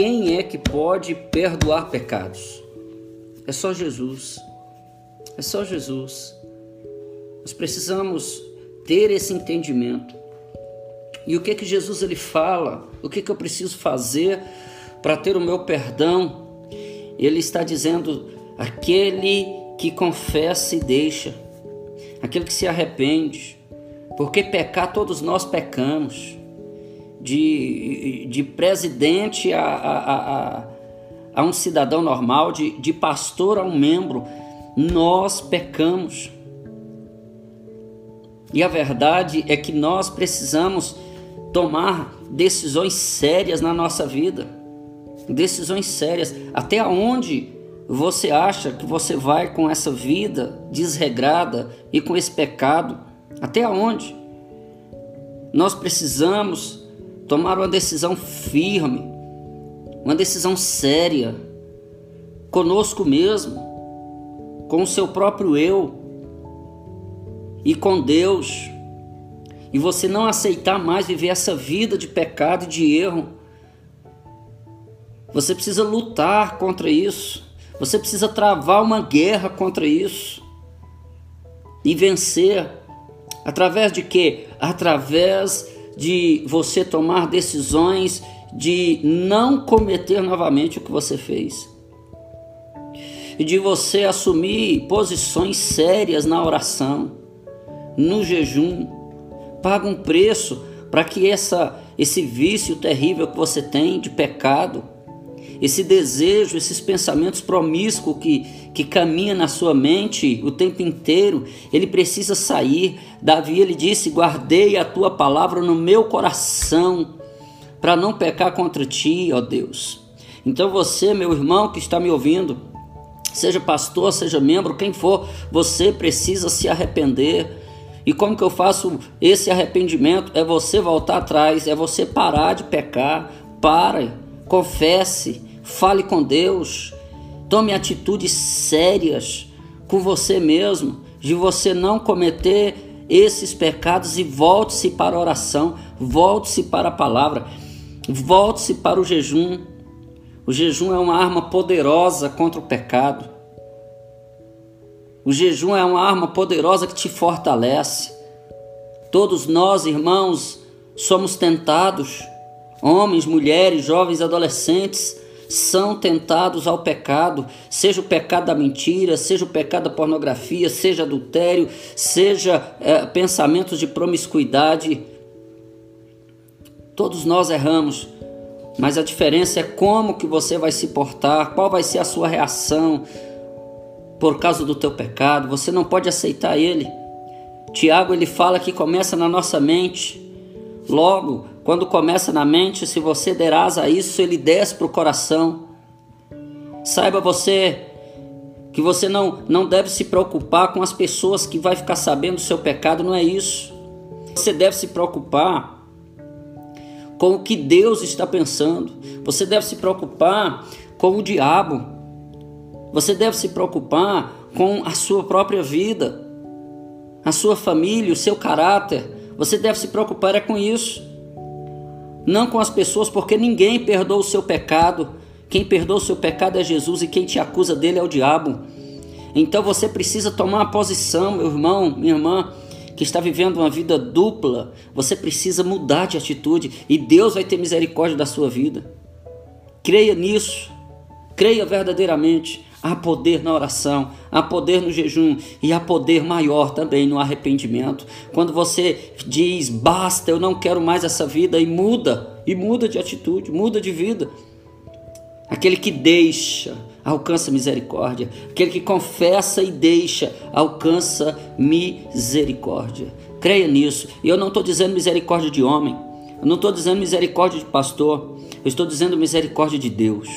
quem é que pode perdoar pecados? É só Jesus. É só Jesus. Nós precisamos ter esse entendimento. E o que que Jesus ele fala? O que que eu preciso fazer para ter o meu perdão? Ele está dizendo: aquele que confessa e deixa, aquele que se arrepende, porque pecar todos nós pecamos, de, de presidente a, a, a, a um cidadão normal, de, de pastor a um membro, nós pecamos. E a verdade é que nós precisamos tomar decisões sérias na nossa vida. Decisões sérias. Até onde você acha que você vai com essa vida desregrada e com esse pecado? Até onde? Nós precisamos tomar uma decisão firme, uma decisão séria, conosco mesmo, com o seu próprio eu e com Deus. E você não aceitar mais viver essa vida de pecado e de erro. Você precisa lutar contra isso. Você precisa travar uma guerra contra isso e vencer através de quê? Através de você tomar decisões de não cometer novamente o que você fez. E de você assumir posições sérias na oração, no jejum. Paga um preço para que essa, esse vício terrível que você tem de pecado, esse desejo, esses pensamentos promíscuos que, que caminha na sua mente o tempo inteiro, ele precisa sair. Davi ele disse: Guardei a tua palavra no meu coração, para não pecar contra ti, ó Deus. Então você, meu irmão que está me ouvindo, seja pastor, seja membro, quem for, você precisa se arrepender. E como que eu faço esse arrependimento? É você voltar atrás, é você parar de pecar. Pare, confesse, fale com Deus, tome atitudes sérias com você mesmo, de você não cometer esses pecados e volte-se para a oração, volte-se para a palavra, volte-se para o jejum. O jejum é uma arma poderosa contra o pecado. O jejum é uma arma poderosa que te fortalece. Todos nós, irmãos, somos tentados, homens, mulheres, jovens, adolescentes, são tentados ao pecado, seja o pecado da mentira, seja o pecado da pornografia, seja adultério, seja é, pensamentos de promiscuidade. Todos nós erramos, mas a diferença é como que você vai se portar, qual vai ser a sua reação por causa do teu pecado. Você não pode aceitar ele. Tiago ele fala que começa na nossa mente. Logo, quando começa na mente, se você der asa a isso, ele desce para o coração. Saiba você que você não, não deve se preocupar com as pessoas que vai ficar sabendo do seu pecado, não é isso. Você deve se preocupar com o que Deus está pensando. Você deve se preocupar com o diabo. Você deve se preocupar com a sua própria vida, a sua família, o seu caráter. Você deve se preocupar é com isso não com as pessoas, porque ninguém perdoa o seu pecado. Quem perdoa o seu pecado é Jesus e quem te acusa dele é o diabo. Então você precisa tomar uma posição, meu irmão, minha irmã, que está vivendo uma vida dupla. Você precisa mudar de atitude e Deus vai ter misericórdia da sua vida. Creia nisso. Creia verdadeiramente. Há poder na oração, há poder no jejum e há poder maior também no arrependimento. Quando você diz basta, eu não quero mais essa vida e muda, e muda de atitude, muda de vida. Aquele que deixa alcança misericórdia, aquele que confessa e deixa alcança misericórdia. Creia nisso. E eu não estou dizendo misericórdia de homem, eu não estou dizendo misericórdia de pastor, eu estou dizendo misericórdia de Deus.